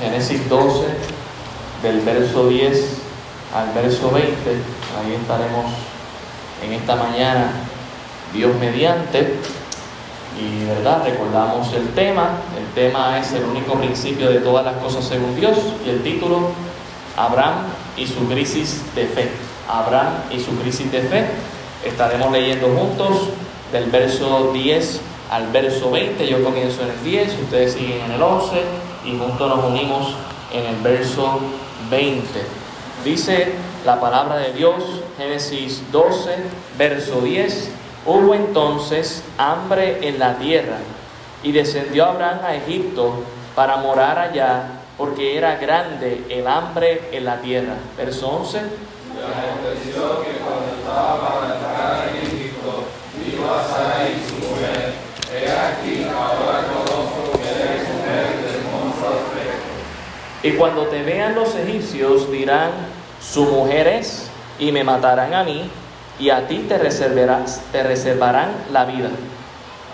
Génesis 12, del verso 10 al verso 20. Ahí estaremos en esta mañana, Dios mediante. Y verdad, recordamos el tema. El tema es el único principio de todas las cosas según Dios. Y el título, Abraham y su crisis de fe. Abraham y su crisis de fe. Estaremos leyendo juntos del verso 10 al verso 20. Yo comienzo en el 10, ustedes siguen en el 11 y juntos nos unimos en el verso 20. Dice la palabra de Dios, Génesis 12, verso 10. Hubo entonces hambre en la tierra y descendió Abraham a Egipto para morar allá porque era grande el hambre en la tierra. Verso 11. aconteció que cuando estaba para entrar en Egipto, dijo a Sarai su mujer, he aquí, ahora conozco que eres mujer de hermoso aspecto. Y cuando te vean los egipcios dirán, su mujer es, y me matarán a mí, y a ti te, reservarás, te reservarán la vida.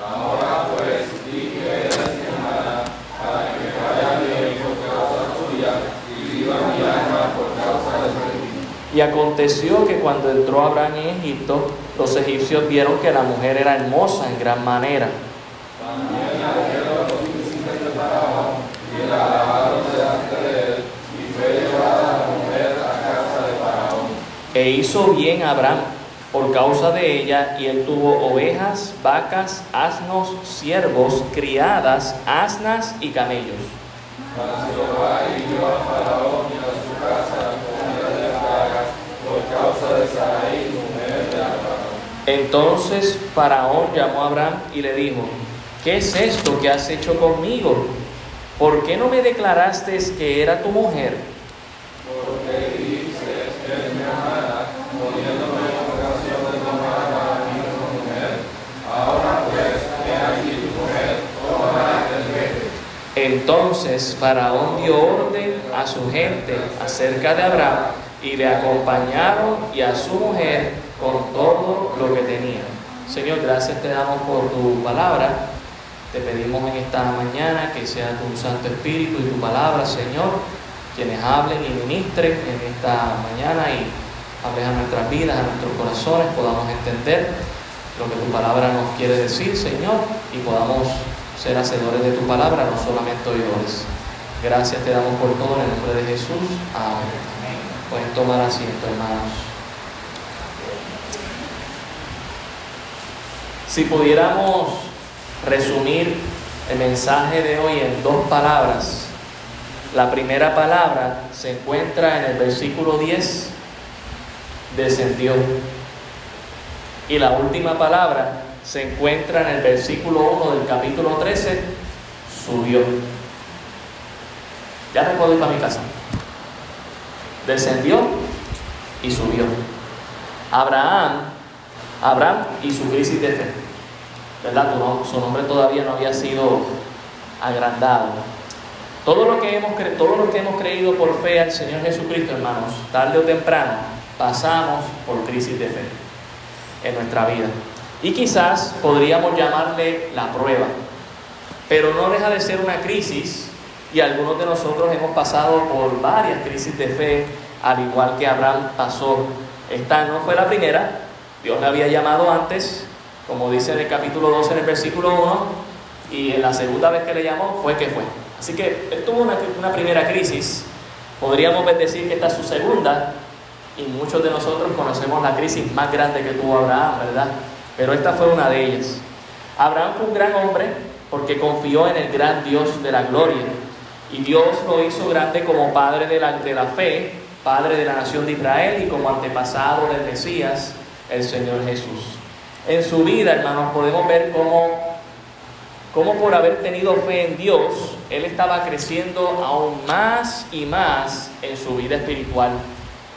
Ahora pues, di que eres mi hermana, para que me vaya bien por causa tuya, y viva mi alma por causa de ti. Y aconteció que cuando entró Abraham en Egipto, los egipcios vieron que la mujer era hermosa en gran manera. También trajeron los príncipes de Faraón, y la alabaron delante de él, y fue llevada la mujer a casa de Faraón. E hizo bien Abraham por causa de ella, y él tuvo ovejas, vacas, asnos, siervos, criadas, asnas y camellos. A a. Entonces Faraón llamó a Abraham y le dijo, ¿qué es esto que has hecho conmigo? ¿Por qué no me declaraste que era tu mujer? Porque dices, eres mi hermana, poniéndome en ocasión de tomar a mí como mujer. Ahora pues, he aquí tu mujer, tómala y vete. Entonces Faraón dio orden a su gente acerca de Abraham y le acompañaron y a su mujer con todo lo que tenían. Señor, gracias te damos por tu palabra. Te pedimos en esta mañana que sea tu Santo Espíritu y tu palabra, Señor, quienes hablen y ministren en esta mañana y hables a nuestras vidas, a nuestros corazones, podamos entender lo que tu palabra nos quiere decir, Señor, y podamos ser hacedores de tu palabra, no solamente oidores. Gracias te damos por todo en el nombre de Jesús. Amén. Pueden tomar asiento, hermanos. Si pudiéramos resumir el mensaje de hoy en dos palabras, la primera palabra se encuentra en el versículo 10, descendió. Y la última palabra se encuentra en el versículo 1 del capítulo 13, subió. Ya me puedo para mi casa. Descendió y subió. Abraham, Abraham y su crisis de fe. ¿Verdad? No- Su nombre todavía no había sido agrandado. Todo lo, que hemos todo lo que hemos creído por fe al Señor Jesucristo, hermanos, tarde o temprano, pasamos por crisis de fe en nuestra vida. Y quizás podríamos llamarle la prueba, pero no deja de ser una crisis y algunos de nosotros hemos pasado por varias crisis de fe, al igual que Abraham pasó. Esta no fue la primera, Dios le había llamado antes, como dice en el capítulo 12, en el versículo 1, y en la segunda vez que le llamó fue que fue. Así que él tuvo una, una primera crisis, podríamos decir que esta es su segunda, y muchos de nosotros conocemos la crisis más grande que tuvo Abraham, ¿verdad? Pero esta fue una de ellas. Abraham fue un gran hombre porque confió en el gran Dios de la gloria. Y Dios lo hizo grande como padre de la, de la fe, padre de la nación de Israel y como antepasado del Mesías, el Señor Jesús. En su vida, hermanos, podemos ver cómo, cómo por haber tenido fe en Dios, él estaba creciendo aún más y más en su vida espiritual.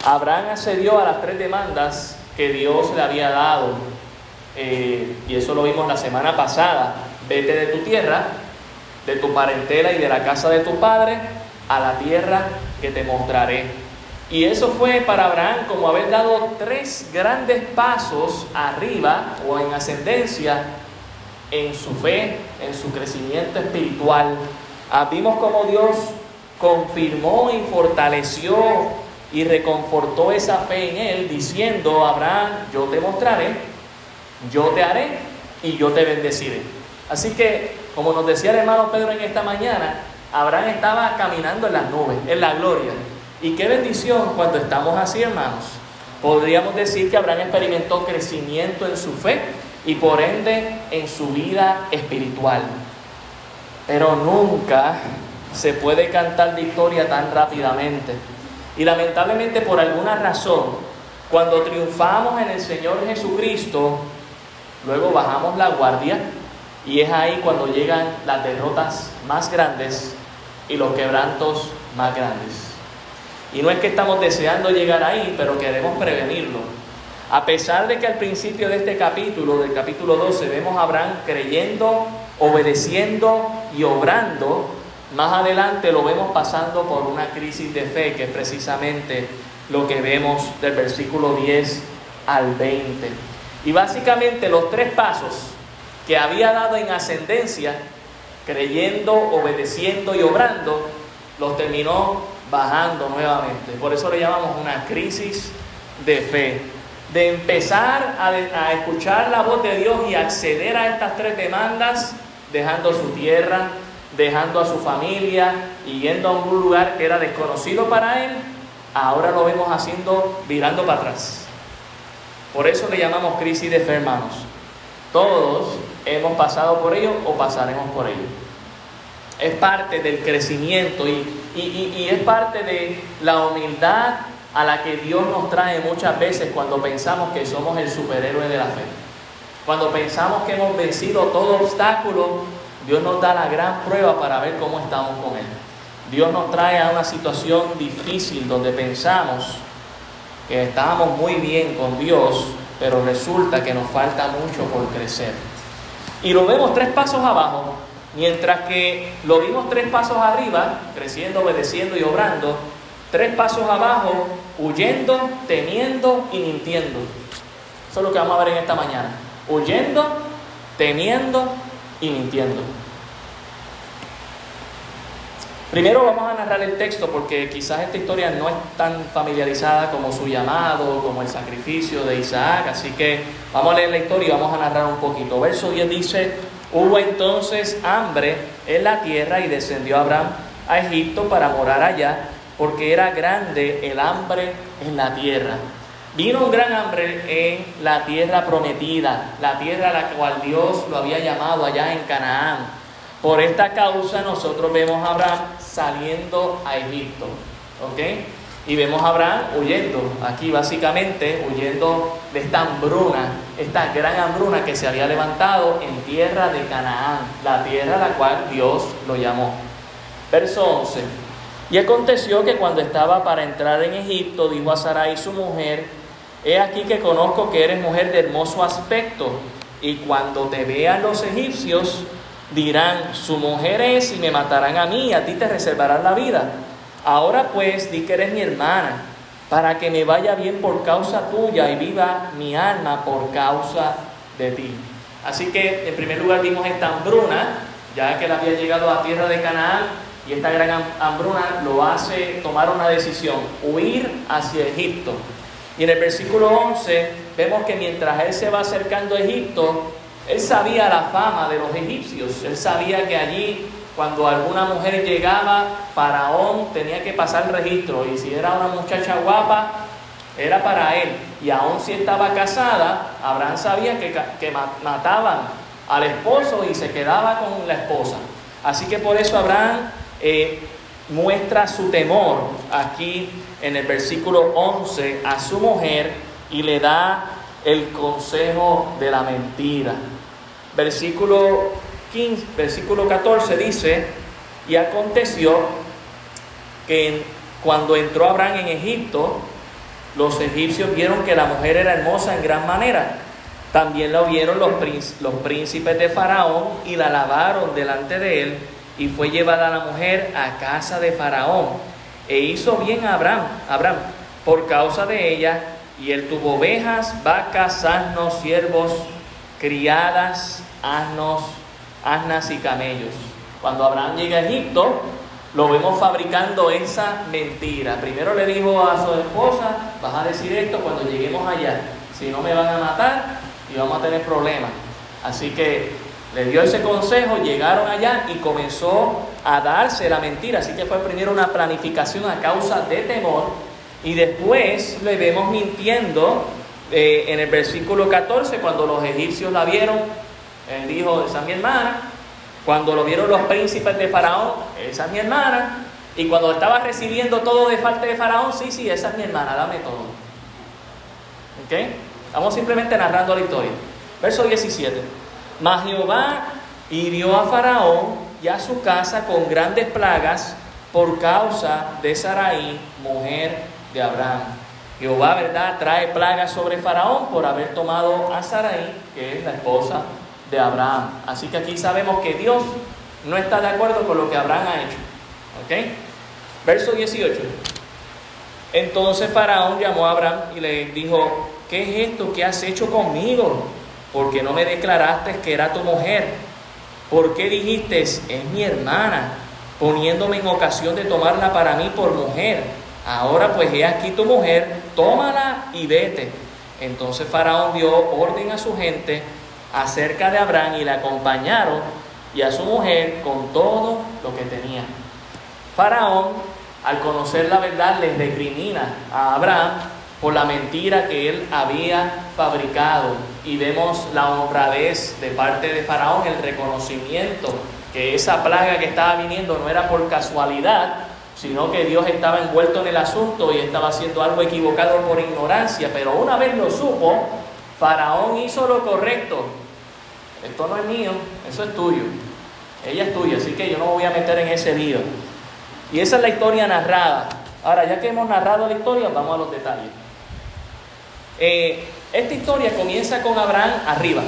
Abraham accedió a las tres demandas que Dios le había dado. Eh, y eso lo vimos la semana pasada. Vete de tu tierra, de tu parentela y de la casa de tu padre a la tierra que te mostraré. Y eso fue para Abraham como haber dado tres grandes pasos arriba o en ascendencia en su fe, en su crecimiento espiritual. Ah, vimos cómo Dios confirmó y fortaleció y reconfortó esa fe en él, diciendo, Abraham, yo te mostraré, yo te haré y yo te bendeciré. Así que, como nos decía el hermano Pedro en esta mañana, Abraham estaba caminando en las nubes, en la gloria. Y qué bendición cuando estamos así, hermanos. Podríamos decir que Abraham experimentó crecimiento en su fe y por ende en su vida espiritual. Pero nunca se puede cantar victoria tan rápidamente. Y lamentablemente por alguna razón, cuando triunfamos en el Señor Jesucristo, luego bajamos la guardia y es ahí cuando llegan las derrotas más grandes y los quebrantos más grandes. Y no es que estamos deseando llegar ahí, pero queremos prevenirlo. A pesar de que al principio de este capítulo, del capítulo 12, vemos a Abraham creyendo, obedeciendo y obrando, más adelante lo vemos pasando por una crisis de fe, que es precisamente lo que vemos del versículo 10 al 20. Y básicamente los tres pasos que había dado en ascendencia, creyendo, obedeciendo y obrando, los terminó bajando nuevamente. Por eso le llamamos una crisis de fe. De empezar a, escuchar la voz de Dios y acceder a estas tres demandas, dejando su tierra, dejando a su familia y yendo a un lugar que era desconocido para él, ahora lo vemos haciendo, virando para atrás. Por eso le llamamos crisis de fe, hermanos. Todos hemos pasado por ello o pasaremos por ello. Es parte del crecimiento y, es parte de la humildad a la que Dios nos trae muchas veces cuando pensamos que somos el superhéroe de la fe. Cuando pensamos que hemos vencido todo obstáculo, Dios nos da la gran prueba para ver cómo estamos con Él. Dios nos trae a una situación difícil donde pensamos que estábamos muy bien con Dios, pero resulta que nos falta mucho por crecer. Y lo vemos tres pasos abajo, mientras que lo vimos tres pasos arriba, creciendo, obedeciendo y obrando, tres pasos abajo, huyendo, temiendo y mintiendo. Eso es lo que vamos a ver en esta mañana. Huyendo, temiendo y mintiendo. Primero vamos a narrar el texto porque quizás esta historia no es tan familiarizada como su llamado, como el sacrificio de Isaac, así que vamos a leer la historia y vamos a narrar un poquito. Verso 10 dice, hubo entonces hambre en la tierra y descendió Abraham a Egipto para morar allá, porque era grande el hambre en la tierra. Vino un gran hambre en la tierra prometida, la tierra a la cual Dios lo había llamado allá en Canaán por esta causa nosotros vemos a Abraham saliendo a Egipto, ¿ok? Y vemos a Abraham huyendo, aquí básicamente huyendo de esta hambruna, esta gran hambruna que se había levantado en tierra de Canaán, la tierra a la cual Dios lo llamó. Verso 11. Y aconteció que cuando estaba para entrar en Egipto, dijo a Sarai su mujer, he aquí que conozco que eres mujer de hermoso aspecto, y cuando te vean los egipcios, dirán, su mujer es y me matarán a mí, a ti te reservarán la vida. Ahora pues di que eres mi hermana, para que me vaya bien por causa tuya y viva mi alma por causa de ti. Así que en primer lugar vimos esta hambruna, ya que él había llegado a tierra de Canaán, y esta gran hambruna lo hace tomar una decisión, huir hacia Egipto. Y en el versículo 11 vemos que mientras él se va acercando a Egipto, él sabía la fama de los egipcios, él sabía que allí cuando alguna mujer llegaba, Faraón tenía que pasar registro y si era una muchacha guapa, era para él. Y aún si estaba casada, Abraham sabía que, que mataban al esposo y se quedaba con la esposa. Así que por eso Abraham eh, muestra su temor aquí en el versículo 11 a su mujer y le da el consejo de la mentira versículo, 15, versículo 14 dice, y aconteció que cuando entró Abraham en Egipto, los egipcios vieron que la mujer era hermosa en gran manera. También la vieron los, príncipes de Faraón y la lavaron delante de él y fue llevada la mujer a casa de Faraón. E hizo bien a Abraham, Abraham por causa de ella, y él tuvo ovejas, vacas, asnos, siervos, criadas, asnos, asnas y camellos. Cuando Abraham llega a Egipto, lo vemos fabricando esa mentira. Primero le dijo a su esposa, vas a decir esto cuando lleguemos allá, si no me van a matar y vamos a tener problemas. Así que le dio ese consejo, llegaron allá y comenzó a darse la mentira. Así que fue primero una planificación a causa de temor y después le vemos mintiendo eh, en el versículo 14 cuando los egipcios la vieron. Él dijo, esa es mi hermana. Cuando lo vieron los príncipes de Faraón, esa es mi hermana. Y cuando estaba recibiendo todo de parte de Faraón, sí, sí, esa es mi hermana, dame todo. ¿Ok? Vamos simplemente narrando la historia. Verso 17. Mas Jehová hirió a Faraón y a su casa con grandes plagas por causa de Sarai, mujer de Abraham. Jehová, ¿verdad?, trae plagas sobre Faraón por haber tomado a Sarai, que es la esposa de Abraham. Así que aquí sabemos que Dios no está de acuerdo con lo que Abraham ha hecho. ¿Ok? Verso 18. Entonces Faraón llamó a Abraham y le dijo, ¿qué es esto que has hecho conmigo? Porque no me declaraste que era tu mujer. ¿Por qué dijiste, es mi hermana, poniéndome en ocasión de tomarla para mí por mujer? Ahora pues he aquí tu mujer, tómala y vete. Entonces Faraón dio orden a su gente acerca de Abraham y le acompañaron y a su mujer con todo lo que tenía. Faraón, al conocer la verdad, les recrimina a Abraham por la mentira que él había fabricado. Y vemos la honradez de parte de Faraón, el reconocimiento que esa plaga que estaba viniendo no era por casualidad, sino que Dios estaba envuelto en el asunto y estaba haciendo algo equivocado por ignorancia. Pero una vez lo supo, Faraón hizo lo correcto. Esto no es mío, eso es tuyo. Ella es tuya, así que yo no me voy a meter en ese lío. Y esa es la historia narrada. Ahora, ya que hemos narrado la historia, vamos a los detalles. Eh, esta historia comienza con Abraham arriba,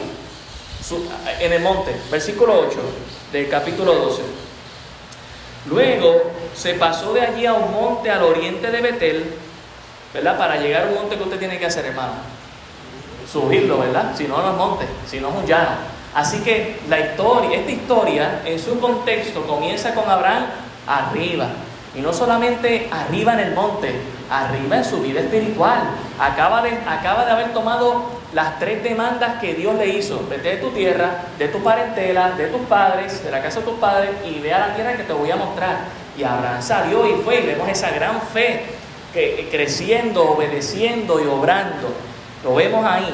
en el monte, versículo 8 del capítulo 12. Luego se pasó de allí a un monte al oriente de Betel, ¿verdad? Para llegar a un monte que usted tiene que hacer, hermano. Subirlo, ¿verdad? Si no, no es monte, si no es un llano. Así que la historia, esta historia en su contexto comienza con Abraham arriba. Y no solamente arriba en el monte, arriba en su vida espiritual. Acaba de, acaba de haber tomado las tres demandas que Dios le hizo. Vete de tu tierra, de tu parentela, de tus padres, de la casa de tus padres y ve a la tierra que te voy a mostrar. Y Abraham salió y fue y vemos esa gran fe que, creciendo, obedeciendo y obrando. Lo vemos ahí.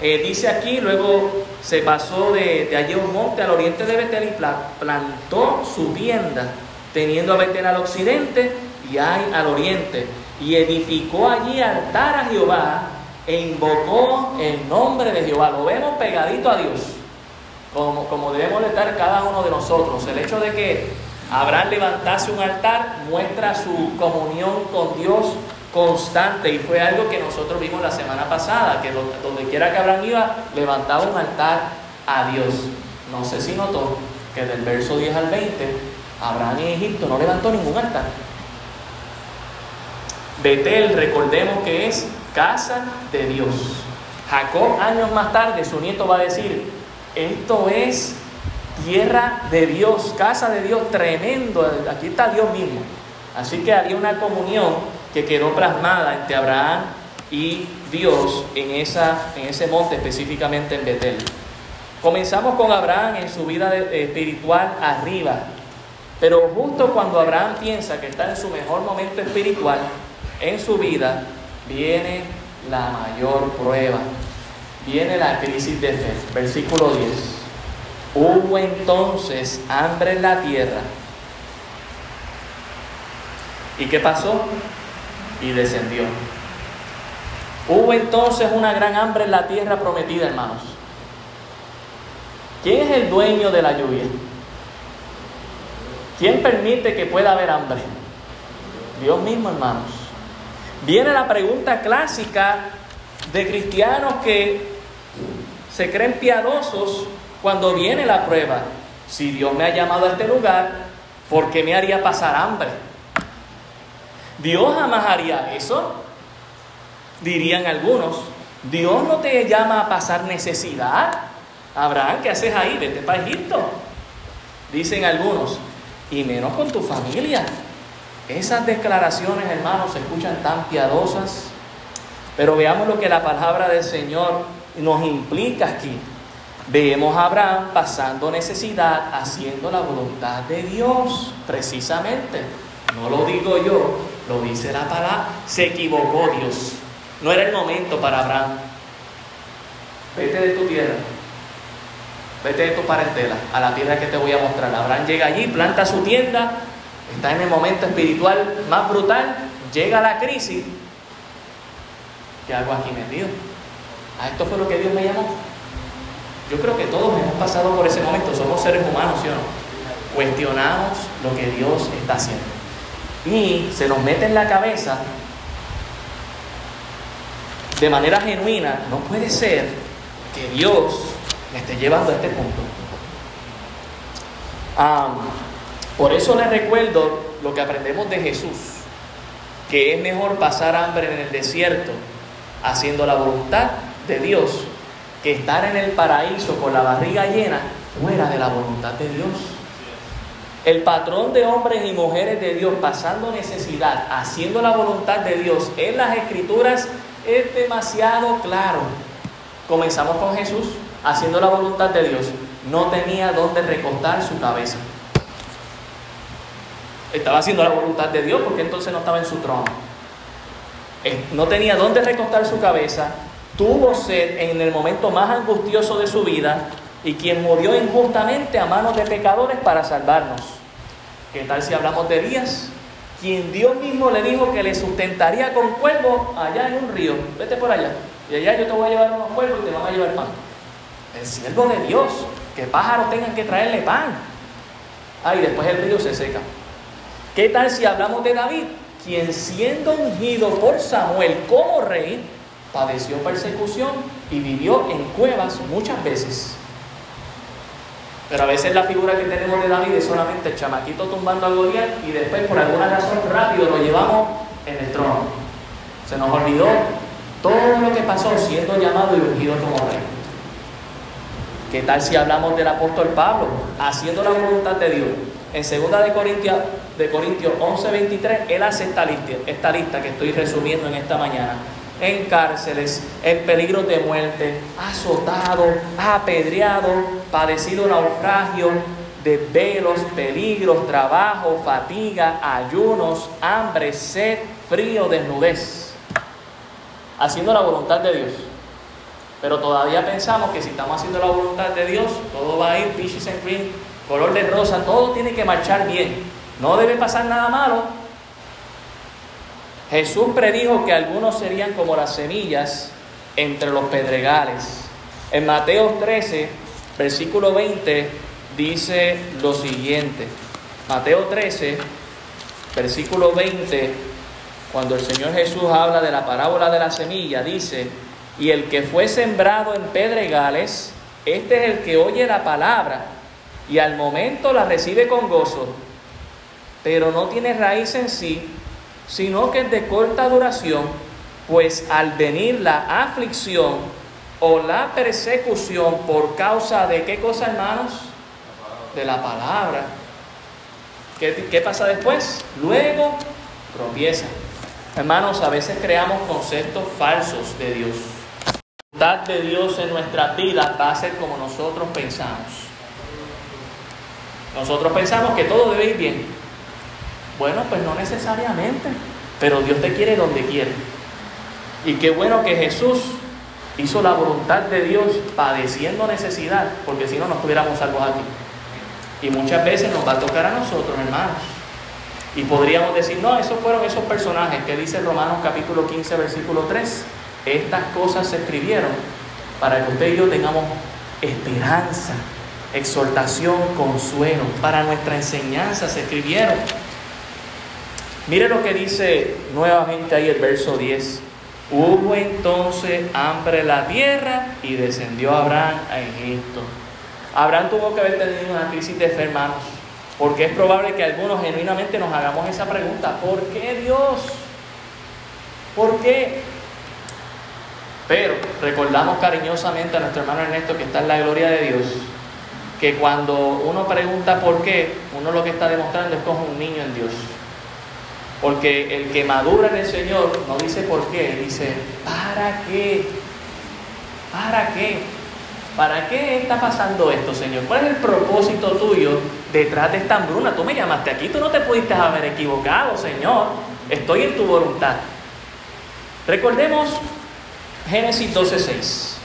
Eh, dice aquí, luego se pasó de, de allí un monte al oriente de Betel y plantó su tienda, teniendo a Betel al occidente y hay al oriente. Y edificó allí altar a Jehová e invocó el nombre de Jehová. Lo vemos pegadito a Dios, como, como debemos estar cada uno de nosotros. El hecho de que Abraham levantase un altar muestra su comunión con Dios constante y fue algo que nosotros vimos la semana pasada, que donde quiera que Abraham iba, levantaba un altar a Dios. No sé si notó que del verso 10 al 20, Abraham en Egipto no levantó ningún altar. Betel, recordemos que es casa de Dios. Jacob, años más tarde, su nieto va a decir, esto es tierra de Dios, casa de Dios, tremendo, aquí está Dios mismo. Así que había una comunión que quedó plasmada entre Abraham y Dios en, esa, en ese monte, específicamente en Betel. Comenzamos con Abraham en su vida espiritual arriba, pero justo cuando Abraham piensa que está en su mejor momento espiritual en su vida, viene la mayor prueba, viene la crisis de fe. Versículo 10. Hubo entonces hambre en la tierra. ¿Y qué pasó? Y descendió. Hubo entonces una gran hambre en la tierra prometida, hermanos. ¿Quién es el dueño de la lluvia? ¿Quién permite que pueda haber hambre? Dios mismo, hermanos. Viene la pregunta clásica de cristianos que se creen piadosos cuando viene la prueba. Si Dios me ha llamado a este lugar, ¿por qué me haría pasar hambre? Dios jamás haría eso, dirían algunos. Dios no te llama a pasar necesidad. Abraham, ¿qué haces ahí? Vete para Egipto. Dicen algunos. y menos con tu familia. Esas declaraciones, hermanos, se escuchan tan piadosas, pero veamos lo que la palabra del Señor nos implica aquí. Vemos a Abraham pasando necesidad, haciendo la voluntad de Dios, precisamente. No lo digo yo, lo dice la palabra. Se equivocó Dios. No era el momento para Abraham. Vete de tu tierra, vete de tu parentela, a la tierra que te voy a mostrar. Abraham llega allí, planta su tienda, está en el momento espiritual más brutal, llega la crisis. ¿Qué hago aquí metido? ¿A esto fue lo que Dios me llamó? Yo creo que todos hemos pasado por ese momento, somos seres humanos, ¿sí o no? Cuestionamos lo que Dios está haciendo. Y se nos mete en la cabeza de manera genuina, no puede ser que Dios me esté llevando a este punto. por eso les recuerdo lo que aprendemos de Jesús, que es mejor pasar hambre en el desierto haciendo la voluntad de Dios que estar en el paraíso con la barriga llena fuera de la voluntad de Dios. El patrón de hombres y mujeres de Dios pasando necesidad, haciendo la voluntad de Dios en las escrituras es demasiado claro. Comenzamos con Jesús haciendo la voluntad de Dios. No tenía dónde recostar su cabeza. Estaba haciendo la voluntad de Dios porque entonces no estaba en su trono. No tenía dónde recostar su cabeza. Tuvo sed en el momento más angustioso de su vida y quien murió injustamente a manos de pecadores para salvarnos. ¿Qué tal si hablamos de Elías? Quien Dios mismo le dijo que le sustentaría con cuervos allá en un río. Vete por allá. Y allá yo te voy a llevar unos cuervos y te van a llevar pan. El siervo de Dios. Que pájaros tengan que traerle pan. Ah, después el río se seca. ¿Qué tal si hablamos de David? Quien siendo ungido por Samuel como rey, padeció persecución y vivió en cuevas muchas veces. Pero a veces la figura que tenemos de David es solamente el chamaquito tumbando a Goliat y después por alguna razón rápido lo llevamos en el trono. Se nos olvidó todo lo que pasó siendo llamado y ungido como rey. ¿Qué tal si hablamos del apóstol Pablo haciendo la voluntad de Dios? En 2 de Corintios, de Corintios 11, 23, él hace lista, esta lista que estoy resumiendo en esta mañana en cárceles, en peligro de muerte, azotado, apedreado, padecido naufragio, de velos, peligros, trabajo, fatiga, ayunos, hambre, sed, frío, desnudez. Haciendo la voluntad de Dios. Pero todavía pensamos que si estamos haciendo la voluntad de Dios, todo va a ir peaches and cream, color de rosa, todo tiene que marchar bien. No debe pasar nada malo, Jesús predijo que algunos serían como las semillas entre los pedregales. En Mateo 13, versículo 20, dice lo siguiente. Mateo 13, versículo 20, cuando el Señor Jesús habla de la parábola de la semilla, dice, y el que fue sembrado en pedregales, este es el que oye la palabra y al momento la recibe con gozo, pero no tiene raíz en sí sino que es de corta duración, pues al venir la aflicción o la persecución por causa de qué cosa, hermanos? De la palabra. ¿Qué, qué pasa después? Luego tropieza. Hermanos, a veces creamos conceptos falsos de Dios. La voluntad de Dios en nuestras vidas va a ser como nosotros pensamos. Nosotros pensamos que todo debe ir bien. Bueno, pues no necesariamente, pero Dios te quiere donde quiere. Y qué bueno que Jesús hizo la voluntad de Dios padeciendo necesidad, porque si no, no estuviéramos salvos aquí. Y muchas veces nos va a tocar a nosotros, hermanos. Y podríamos decir, no, esos fueron esos personajes que dice Romanos capítulo 15, versículo 3. Estas cosas se escribieron para que usted y yo tengamos esperanza, exhortación, consuelo. Para nuestra enseñanza se escribieron. Mire lo que dice nuevamente ahí el verso 10. Hubo entonces hambre en la tierra y descendió Abraham a Egipto. Abraham tuvo que haber tenido una crisis de fe, hermanos, porque es probable que algunos genuinamente nos hagamos esa pregunta, ¿por qué Dios? ¿Por qué? Pero recordamos cariñosamente a nuestro hermano Ernesto que está en la gloria de Dios, que cuando uno pregunta por qué, uno lo que está demostrando es es un niño en Dios. Porque el que madura en el Señor no dice por qué, dice, ¿para qué? ¿Para qué? ¿Para qué está pasando esto, Señor? ¿Cuál es el propósito tuyo detrás de esta hambruna? Tú me llamaste aquí, tú no te pudiste haber equivocado, Señor. Estoy en tu voluntad. Recordemos Génesis 12:6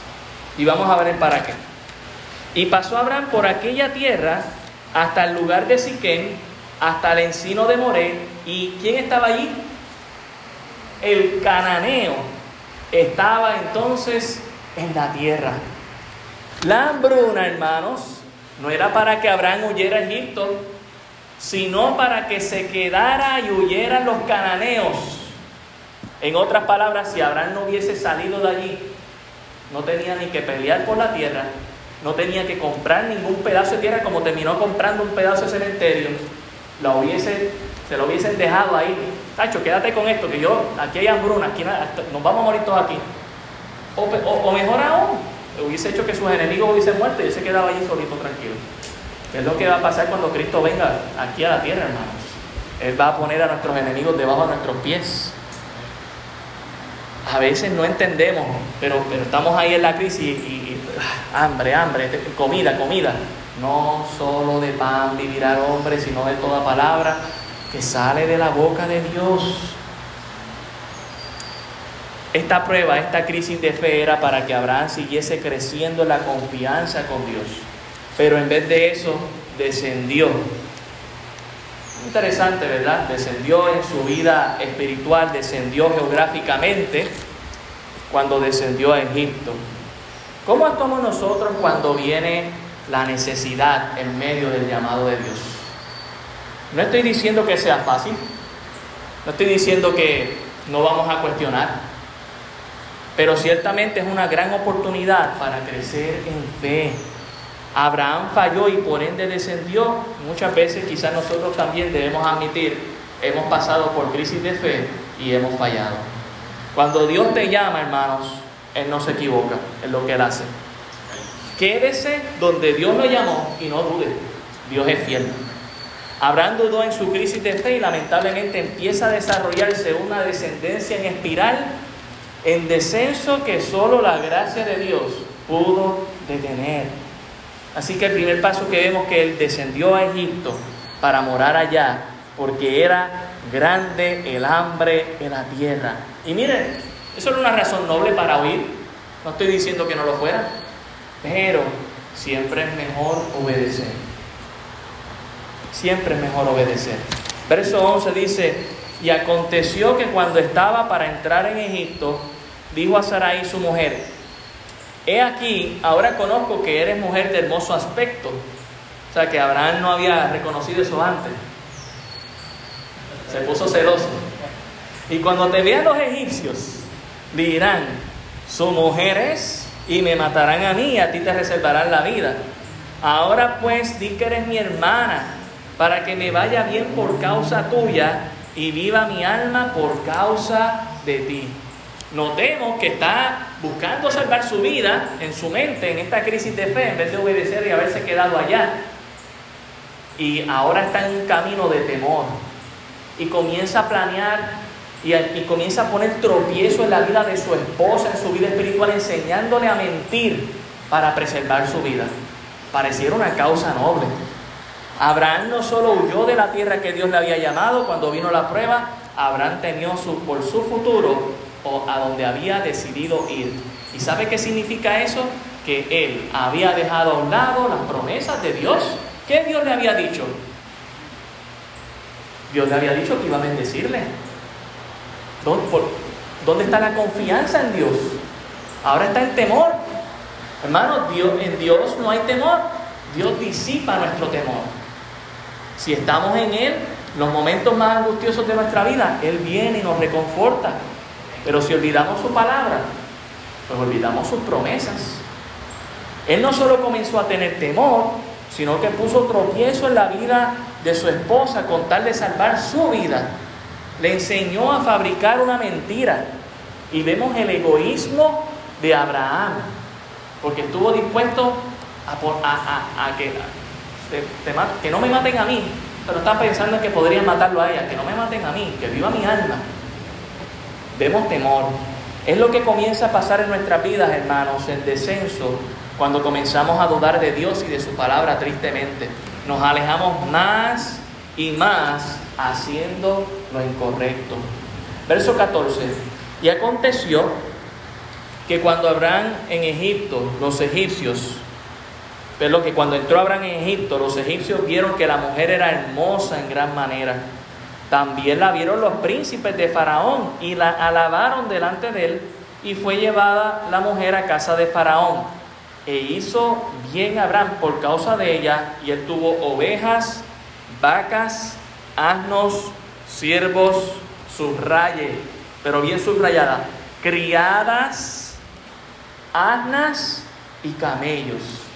y vamos a ver el para qué. Y pasó Abraham por aquella tierra hasta el lugar de Siquén, hasta el encino de Moré. ¿Y quién estaba allí? El cananeo estaba entonces en la tierra. La hambruna, hermanos, no era para que Abraham huyera a Egipto, sino para que se quedara y huyeran los cananeos. En otras palabras, si Abraham no hubiese salido de allí, no tenía ni que pelear por la tierra, no tenía que comprar ningún pedazo de tierra como terminó comprando un pedazo de cementerio, la hubiese, se lo hubiesen dejado ahí. Tacho, quédate con esto, que yo, aquí hay hambruna, aquí nos vamos a morir todos aquí. O, mejor aún, hubiese hecho que sus enemigos hubiesen muerto y él se quedaba allí solito tranquilo. Es lo que va a pasar cuando Cristo venga aquí a la tierra, hermanos. Él va a poner a nuestros enemigos debajo de nuestros pies. A veces no entendemos, pero, pero estamos ahí en la crisis y, ah, hambre, hambre, este, comida, comida. No solo de pan vivirá el hombre, sino de toda palabra que sale de la boca de Dios. Esta prueba, esta crisis de fe era para que Abraham siguiese creciendo en la confianza con Dios. Pero en vez de eso, descendió. Interesante, ¿verdad? Descendió en su vida espiritual, descendió geográficamente cuando descendió a Egipto. ¿Cómo actuamos nosotros cuando viene la necesidad en medio del llamado de Dios? No estoy diciendo que sea fácil, no estoy diciendo que no vamos a cuestionar, pero ciertamente es una gran oportunidad para crecer en fe. Abraham falló y por ende descendió. Muchas veces quizás nosotros también debemos admitir, hemos pasado por crisis de fe y hemos fallado. Cuando Dios te llama, hermanos, Él no se equivoca en lo que Él hace. Quédese donde Dios lo llamó y no dude. Dios es fiel. Abraham dudó en su crisis de fe y lamentablemente empieza a desarrollarse una descendencia en espiral en descenso que solo la gracia de Dios pudo detener. Así que el primer paso que vemos que él descendió a Egipto para morar allá, porque era grande el hambre en la tierra. Y miren, eso era una razón noble para huir. No estoy diciendo que no lo fuera, pero siempre es mejor obedecer. Siempre es mejor obedecer. Verso 11 dice, y aconteció que cuando estaba para entrar en Egipto, dijo a Sarai su mujer, he aquí, ahora conozco que eres mujer de hermoso aspecto. O sea que Abraham no había reconocido eso antes. Se puso celoso. Y cuando te vean los egipcios, dirán, su mujer es y me matarán a mí a ti te reservarán la vida. Ahora pues di que eres mi hermana, para que me vaya bien por causa tuya y viva mi alma por causa de ti. Notemos que está buscando salvar su vida en su mente en esta crisis de fe en vez de obedecer y haberse quedado allá. Y ahora está en un camino de temor. Y comienza a planear y, comienza a poner tropiezo en la vida de su esposa, en su vida espiritual, enseñándole a mentir para preservar su vida. Pareciera una causa noble. Abraham no solo huyó de la tierra que Dios le había llamado cuando vino la prueba, Abraham temió su, por su futuro o a donde había decidido ir. ¿Y sabe qué significa eso? Que él había dejado a un lado las promesas de Dios. ¿Qué Dios le había dicho? Dios le había dicho que iba a bendecirle. ¿Dónde, está la confianza en Dios? Ahora está el temor. Hermano, Dios, en Dios no hay temor. Dios disipa nuestro temor. Si estamos en Él, los momentos más angustiosos de nuestra vida, Él viene y nos reconforta. Pero si olvidamos su palabra, pues olvidamos sus promesas. Él no solo comenzó a tener temor, sino que puso tropiezo en la vida de su esposa con tal de salvar su vida. Le enseñó a fabricar una mentira. Y vemos el egoísmo de Abraham, porque estuvo dispuesto a, que, que no me maten a mí, pero están pensando en que podrían matarlo a ella, que no me maten a mí, que viva mi alma. Vemos temor. Es lo que comienza a pasar en nuestras vidas, hermanos, el descenso, cuando comenzamos a dudar de Dios y de su palabra tristemente. Nos alejamos más y más haciendo lo incorrecto. Verso 14. Y aconteció que cuando Abraham en Egipto, los egipcios, pero que cuando entró Abraham en Egipto, los egipcios vieron que la mujer era hermosa en gran manera. También la vieron los príncipes de Faraón y la alabaron delante de él y fue llevada la mujer a casa de Faraón. E hizo bien Abraham por causa de ella y él tuvo ovejas, vacas, asnos, siervos, subraye, pero bien subrayada, criadas, asnas y camellos.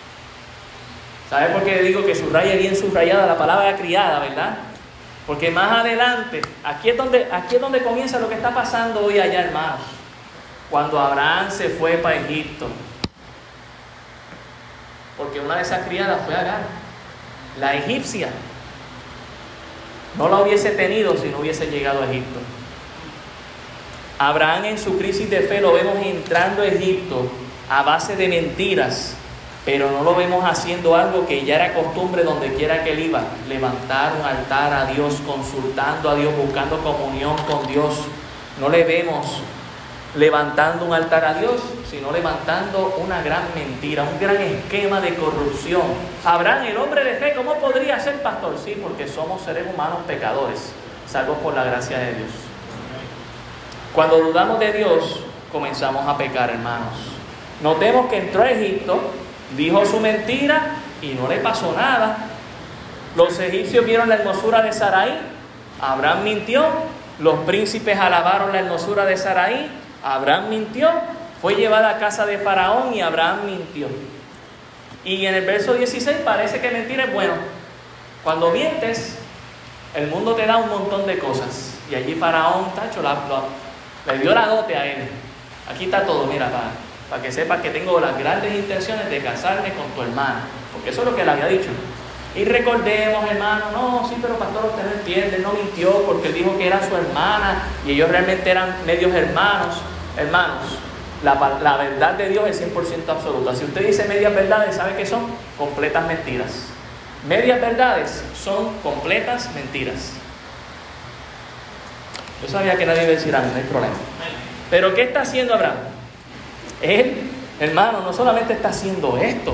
¿Sabe por qué digo que subraye bien subrayada la palabra criada, verdad? Porque más adelante, aquí es donde, aquí es donde comienza lo que está pasando hoy allá, hermanos. Cuando Abraham se fue para Egipto. Porque una de esas criadas fue Agar, la egipcia. No la hubiese tenido si no hubiese llegado a Egipto. Abraham en su crisis de fe lo vemos entrando a Egipto a base de mentiras, pero no lo vemos haciendo algo que ya era costumbre donde quiera que él iba, levantar un altar a Dios, consultando a Dios, buscando comunión con Dios. No le vemos levantando un altar a Dios, sino levantando una gran mentira, un gran esquema de corrupción. Abraham, el hombre de fe, ¿cómo podría ser pastor? Sí, porque somos seres humanos pecadores, salvos por la gracia de Dios. Cuando dudamos de Dios, comenzamos a pecar, hermanos. Notemos que entró a Egipto, dijo su mentira y no le pasó nada. Los egipcios vieron la hermosura de Saraí, Abraham mintió, los príncipes alabaron la hermosura de Saraí, Abraham mintió, fue llevada a casa de Faraón y Abraham mintió. Y en el verso 16 parece que mentir es bueno. Cuando mientes, el mundo te da un montón de cosas. Y allí Faraón, tacho, le dio la dote a él. Aquí está todo, mira, para, para que sepas que tengo las grandes intenciones de casarme con tu hermana. Porque eso es lo que le había dicho. Y recordemos, hermano, no, sí, pero pastor, usted no entiende, no mintió porque dijo que era su hermana y ellos realmente eran medios hermanos. Hermanos, la, verdad de Dios es 100% absoluta. Si usted dice medias verdades, ¿sabe qué son? Completas mentiras. Medias verdades son completas mentiras. Yo sabía que nadie iba a decir no hay problema. Pero ¿qué está haciendo Abraham? Él, hermano, no solamente está haciendo esto,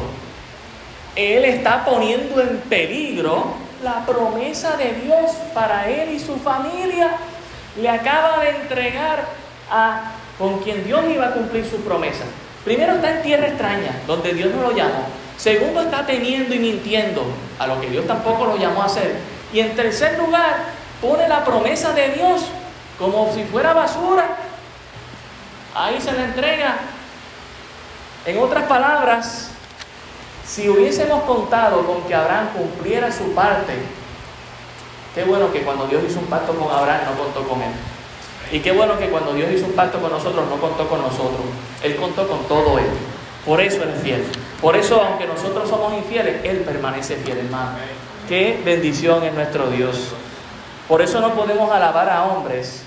él está poniendo en peligro la promesa de Dios para él y su familia. Le acaba de entregar a con quien Dios iba a cumplir su promesa. Primero está en tierra extraña, donde Dios no lo llamó. Segundo está teniendo y mintiendo, a lo que Dios tampoco lo llamó a hacer. Y en tercer lugar, pone la promesa de Dios como si fuera basura. Ahí se la entrega. En otras palabras, si hubiésemos contado con que Abraham cumpliera su parte, qué bueno que cuando Dios hizo un pacto con Abraham no contó con él. Y qué bueno que cuando Dios hizo un pacto con nosotros, no contó con nosotros. Él contó con todo Él. Por eso es fiel. Por eso, aunque nosotros somos infieles, Él permanece fiel, hermano. Qué bendición es nuestro Dios. Por eso no podemos alabar a hombres,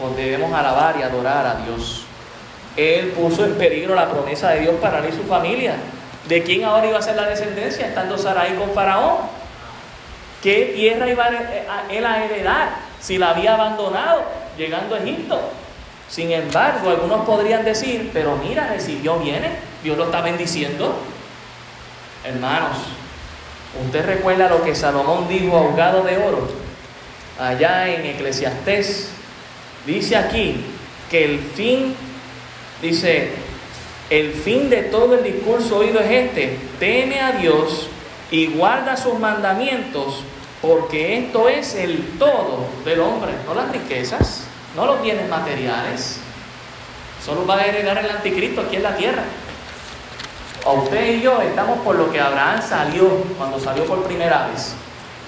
pues debemos alabar y adorar a Dios. Él puso en peligro la promesa de Dios para él y su familia. ¿De quién ahora iba a ser la descendencia? Estando Sarai con Faraón. ¿Qué tierra iba él a heredar si la había abandonado? llegando a Egipto. Sin embargo, algunos podrían decir, pero mira, recibió bienes, Dios lo está bendiciendo. Hermanos, ¿usted recuerda lo que Salomón dijo ahogado de oro? Allá en Eclesiastés, dice aquí que el fin, dice, el fin de todo el discurso oído es este, teme a Dios y guarda sus mandamientos, porque esto es el todo del hombre, no las riquezas, no los bienes materiales. Solo va a heredar el anticristo aquí en la tierra. A usted y yo estamos por lo que Abraham salió cuando salió por primera vez.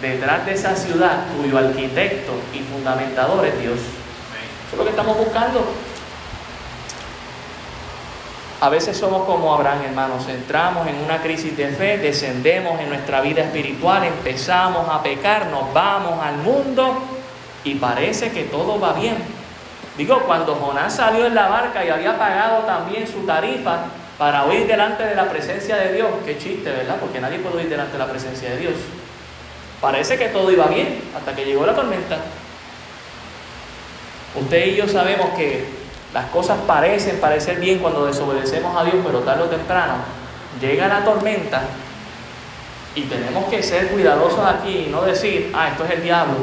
Detrás de esa ciudad cuyo arquitecto y fundamentador es Dios. Eso es lo que estamos buscando. A veces somos como Abraham, hermanos. Entramos en una crisis de fe, descendemos en nuestra vida espiritual, empezamos a pecar, nos vamos al mundo y parece que todo va bien. Digo, cuando Jonás salió en la barca y había pagado también su tarifa para huir delante de la presencia de Dios, qué chiste, ¿verdad? Porque nadie puede huir delante de la presencia de Dios. Parece que todo iba bien hasta que llegó la tormenta. Usted y yo sabemos que las cosas parecen parecer bien cuando desobedecemos a Dios, pero tarde o temprano llega la tormenta y tenemos que ser cuidadosos aquí y no decir, ah, esto es el diablo,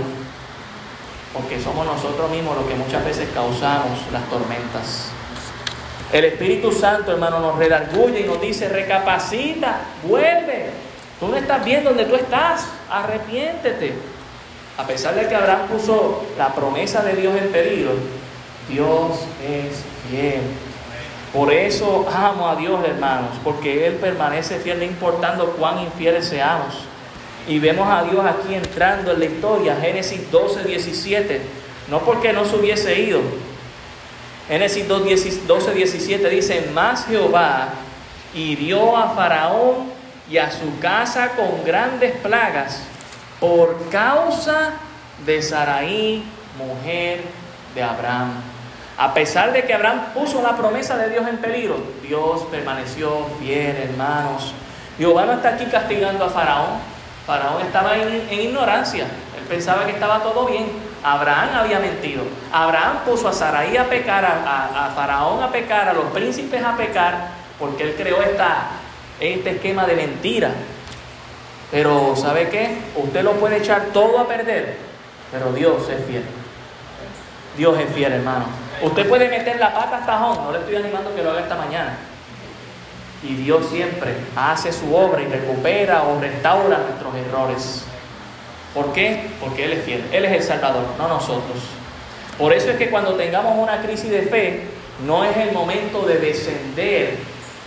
porque somos nosotros mismos los que muchas veces causamos las tormentas. El Espíritu Santo, hermano, nos redarguye y nos dice, recapacita, vuelve. Tú no estás bien donde tú estás, arrepiéntete. A pesar de que Abraham puso la promesa de Dios en peligro, Dios es fiel. Por eso amo a Dios, hermanos, porque Él permanece fiel, no importando cuán infieles seamos. Y vemos a Dios aquí entrando en la historia, Génesis 12, 17, no porque no se hubiese ido. Génesis 12, 17 dice, más Jehová hirió a Faraón y a su casa con grandes plagas por causa de Saraí, mujer de Abraham. A pesar de que Abraham puso la promesa de Dios en peligro, Dios permaneció fiel, hermanos. Jehová no está aquí castigando a Faraón. Faraón estaba en, ignorancia. Él pensaba que estaba todo bien. Abraham había mentido. Abraham puso a Saraí a pecar, a, Faraón a pecar, a los príncipes a pecar, porque él creó esta, este esquema de mentira. Pero ¿sabe qué? Usted lo puede echar todo a perder, pero Dios es fiel. Dios es fiel, hermano. Usted puede meter la pata hasta tajón, no le estoy animando que lo haga esta mañana. Y Dios siempre hace su obra y recupera o restaura nuestros errores. ¿Por qué? Porque Él es fiel. Él es el Salvador, no nosotros. Por eso es que cuando tengamos una crisis de fe, no es el momento de descender,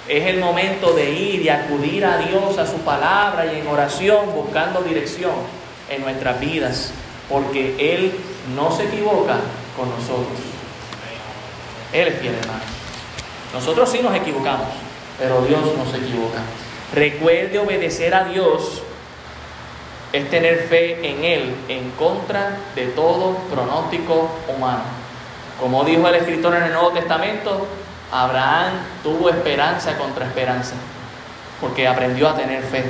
es el momento de ir y acudir a Dios, a su palabra y en oración, buscando dirección en nuestras vidas, porque Él no se equivoca con nosotros. Él es fiel, hermano. Nosotros sí nos equivocamos, pero Dios no se equivoca. Recuerde obedecer a Dios es tener fe en Él en contra de todo pronóstico humano. Como dijo el escritor en el Nuevo Testamento, Abraham tuvo esperanza contra esperanza, porque aprendió a tener fe.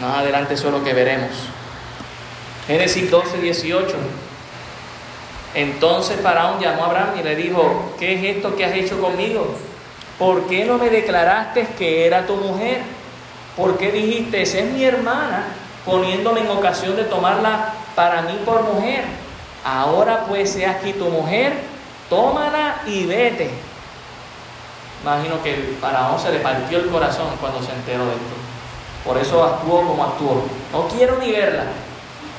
Más adelante eso es lo que veremos. Génesis 12, 18. Entonces Faraón llamó a Abraham y le dijo, ¿qué es esto que has hecho conmigo? ¿Por qué no me declaraste que era tu mujer? ¿Por qué dijiste, esa es mi hermana, poniéndome en ocasión de tomarla para mí por mujer? Ahora pues sea aquí tu mujer, tómala y vete. Imagino que el faraón se le partió el corazón cuando se enteró de esto. Por eso actuó como actuó. No quiero ni verla.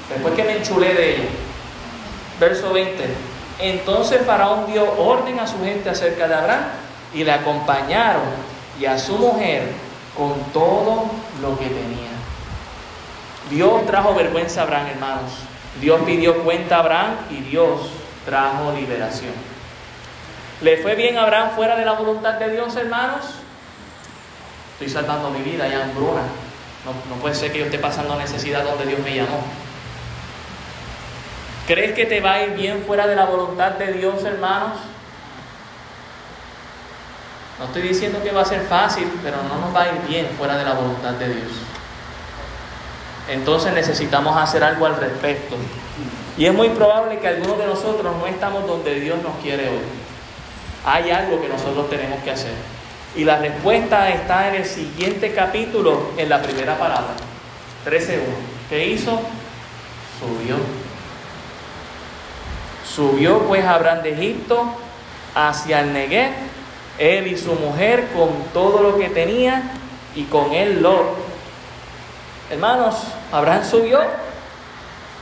Después que me enchulé de ella. Verso 20. Entonces Faraón dio orden a su gente acerca de Abraham y le acompañaron y a su mujer con todo lo que tenía. Dios trajo vergüenza a Abraham, hermanos. Dios pidió cuenta a Abraham y Dios trajo liberación. ¿Le fue bien a Abraham fuera de la voluntad de Dios, hermanos? Estoy salvando mi vida, ya hambruna. No, no puede ser que yo esté pasando necesidad donde Dios me llamó. ¿Crees que te va a ir bien fuera de la voluntad de Dios, hermanos? No estoy diciendo que va a ser fácil, pero no nos va a ir bien fuera de la voluntad de Dios. Entonces necesitamos hacer algo al respecto. Y es muy probable que algunos de nosotros no estamos donde Dios nos quiere hoy. Hay algo que nosotros tenemos que hacer. Y la respuesta está en el siguiente capítulo, en la primera palabra. 13.1. ¿Qué hizo? Subió Subió pues Abraham de Egipto hacia el Negev, él y su mujer con todo lo que tenía y con él Lot. Hermanos, Abraham subió.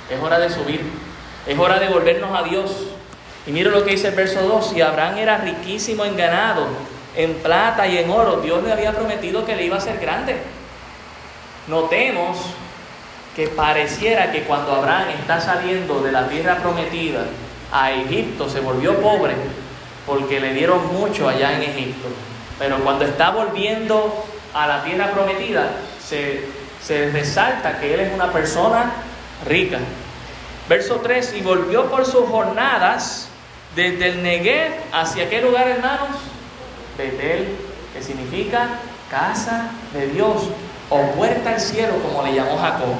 Es hora de subir. Es hora de volvernos a Dios. Y mire lo que dice el verso 2. Si Abraham era riquísimo en ganado, en plata y en oro, Dios le había prometido que le iba a ser grande. Notemos que pareciera que cuando Abraham está saliendo de la tierra prometida, a Egipto, se volvió pobre porque le dieron mucho allá en Egipto. Pero cuando está volviendo a la tierra prometida, se, se resalta que él es una persona rica. Verso 3, y volvió por sus jornadas desde el Negev hacia qué lugar, hermanos? Betel, que significa casa de Dios o puerta al cielo, como le llamó Jacob,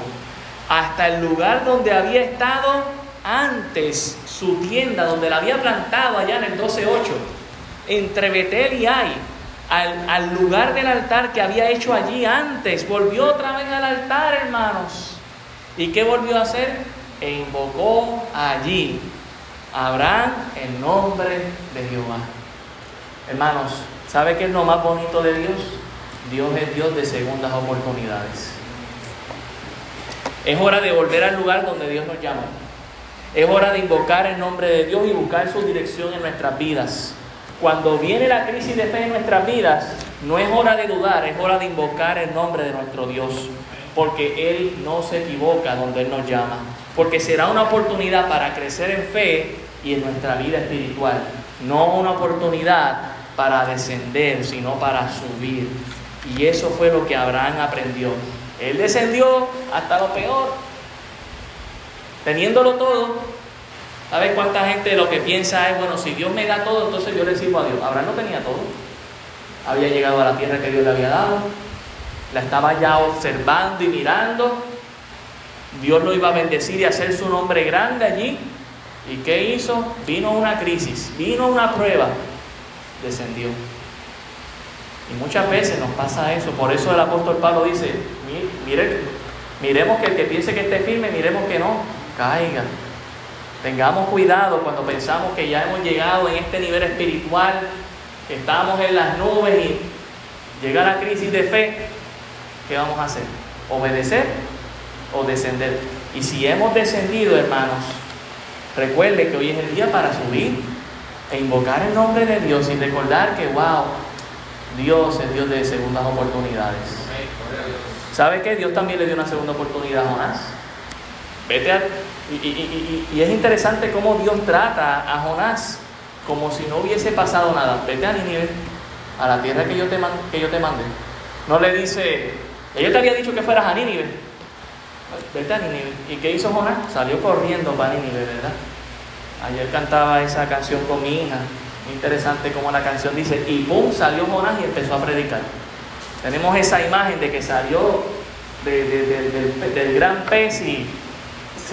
hasta el lugar donde había estado antes su tienda, donde la había plantado allá en el 12.8, entre Betel y Ai, al, al lugar del altar que había hecho allí antes. Volvió otra vez al altar, hermanos. ¿Y qué volvió a hacer? E invocó allí Abraham el nombre de Jehová. Hermanos, ¿sabe qué es lo más bonito de Dios? Dios es Dios de segundas oportunidades. Es hora de volver al lugar donde Dios nos llama. Es hora de invocar el nombre de Dios y buscar su dirección en nuestras vidas. Cuando viene la crisis de fe en nuestras vidas, no es hora de dudar, es hora de invocar el nombre de nuestro Dios. Porque Él no se equivoca donde Él nos llama. Porque será una oportunidad para crecer en fe y en nuestra vida espiritual. No una oportunidad para descender, sino para subir. Y eso fue lo que Abraham aprendió. Él descendió hasta lo peor, teniéndolo todo. ¿Sabes cuánta gente lo que piensa es, bueno, si Dios me da todo, entonces yo le sirvo a Dios? Abraham no tenía todo. Había llegado a la tierra que Dios le había dado. La estaba ya observando y mirando. Dios lo iba a bendecir y hacer su nombre grande allí. ¿Y qué hizo? Vino una crisis, vino una prueba. Descendió. Y muchas veces nos pasa eso. Por eso el apóstol Pablo dice, mire, miremos que el que piense que esté firme, miremos que no, caiga. Tengamos cuidado cuando pensamos que ya hemos llegado en este nivel espiritual, que estamos en las nubes y llega la crisis de fe. ¿Qué vamos a hacer? ¿Obedecer o descender? Y si hemos descendido, hermanos, recuerde que hoy es el día para subir e invocar el nombre de Dios y recordar que, wow, Dios es Dios de segundas oportunidades. ¿Sabe qué? Dios también le dio una segunda oportunidad a Jonás. Vete a, y, es interesante cómo Dios trata a Jonás como si no hubiese pasado nada. Vete a Nínive, a la tierra que yo te, yo te mandé. No le dice, ella te había dicho que fueras a Nínive. Vete a Nínive. ¿Y qué hizo Jonás? Salió corriendo para Nínive, ¿verdad? Ayer cantaba esa canción con mi hija interesante como la canción dice, y pum, salió Jonás y empezó a predicar. Tenemos esa imagen de que salió del, gran pez y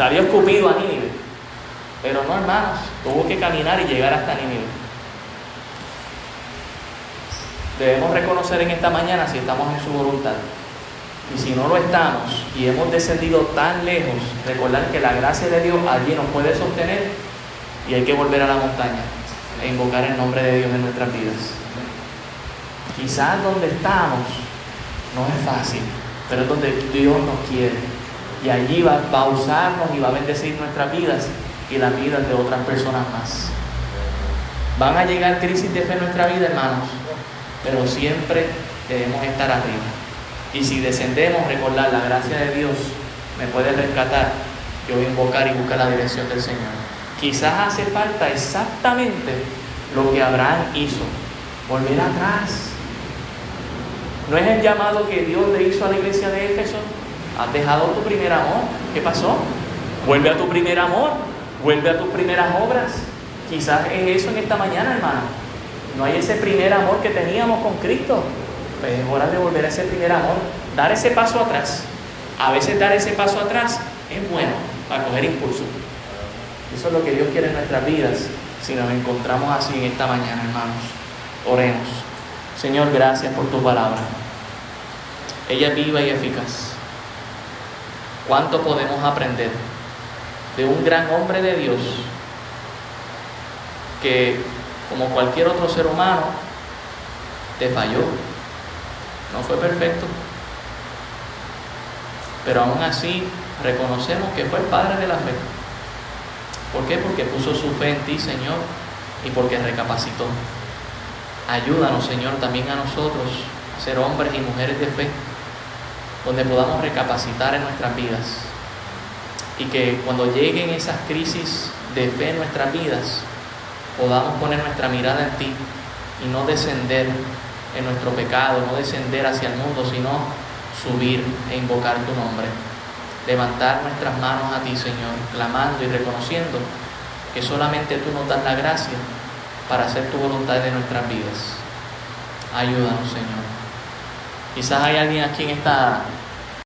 salió escupido a Nínive. Pero no, hermanos, tuvo que caminar y llegar hasta Nínive. Debemos reconocer en esta mañana si estamos en su voluntad. Y si no lo estamos y hemos descendido tan lejos, recordar que la gracia de Dios allí nos puede sostener y hay que volver a la montaña e invocar el nombre de Dios en nuestras vidas. Quizás donde estamos no es fácil, pero es donde Dios nos quiere. Y allí va, a usarnos y va a bendecir nuestras vidas y las vidas de otras personas más. Van a llegar crisis de fe en nuestra vida, hermanos, pero siempre debemos estar arriba. Y si descendemos, recordar la gracia de Dios me puede rescatar. Yo voy a invocar y buscar la dirección del Señor. Quizás hace falta exactamente lo que Abraham hizo, volver atrás. ¿No es el llamado que Dios le hizo a la iglesia de Éfeso? ¿Has dejado tu primer amor? ¿Qué pasó? Vuelve a tu primer amor, vuelve a tus primeras obras. Quizás es eso en esta mañana, hermano. No hay ese primer amor que teníamos con Cristo. Pues es hora de volver a ese primer amor, dar ese paso atrás. A veces dar ese paso atrás es bueno para coger impulso. Eso es lo que Dios quiere en nuestras vidas si nos encontramos así en esta mañana, hermanos. Oremos. Señor, gracias por tu palabra. Ella es viva y eficaz. ¿Cuánto podemos aprender de un gran hombre de Dios que, como cualquier otro ser humano, te falló? No fue perfecto. Pero aún así reconocemos que fue el Padre de la fe ¿Por qué? Porque puso su fe en ti, Señor, y porque recapacitó. Ayúdanos, Señor, también a nosotros ser hombres y mujeres de fe, donde podamos recapacitar en nuestras vidas. Y que cuando lleguen esas crisis de fe en nuestras vidas, podamos poner nuestra mirada en ti y no descender en nuestro pecado, no descender hacia el mundo, sino subir e invocar tu nombre. Levantar nuestras manos a ti, Señor, clamando y reconociendo que solamente tú nos das la gracia para hacer tu voluntad de nuestras vidas. Ayúdanos, Señor. Quizás hay alguien aquí en esta